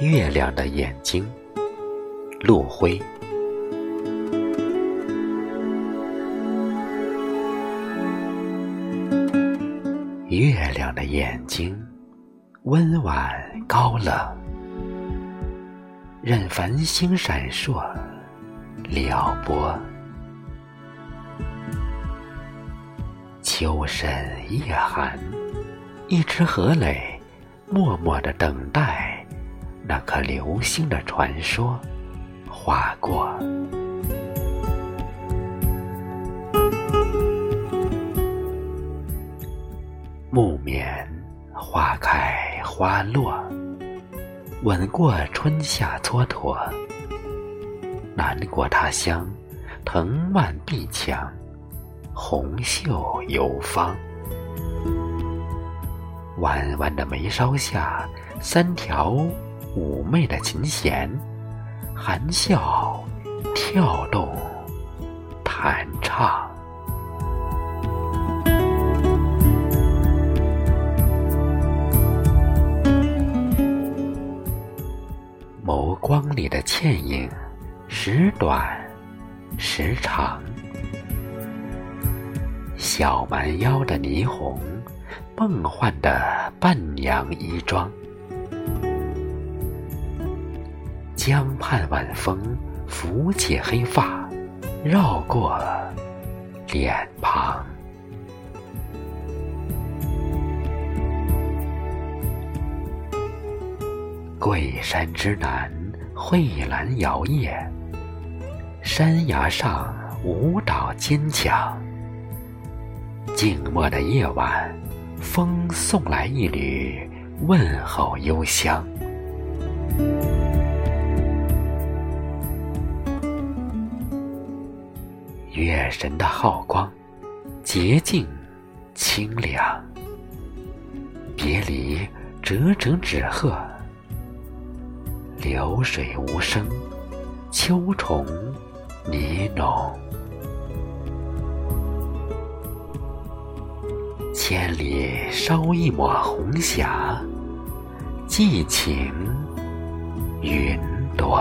月亮的眼睛，陆辉。月亮的眼睛，温婉高冷，任繁星闪烁，撩拨。秋深夜寒，一只河磊默默的等待那颗流星的传说划过。木棉花开花落，吻过春夏蹉跎。南国他乡，藤蔓碧墙。红袖游芳，弯弯的眉梢下，三条妩媚的琴弦，含笑跳动，弹唱。眸光里的倩影，时短时长。小蛮腰的霓虹，梦幻的伴娘衣装。江畔晚风拂起黑发，绕过脸庞。桂山之南，蕙兰摇曳，山崖上舞蹈坚强。静默的夜晚，风送来一缕问候幽香。月神的皓光，洁净清凉。别离折成纸鹤，流水无声，秋虫呢哝。千里捎一抹红霞，寄情云朵。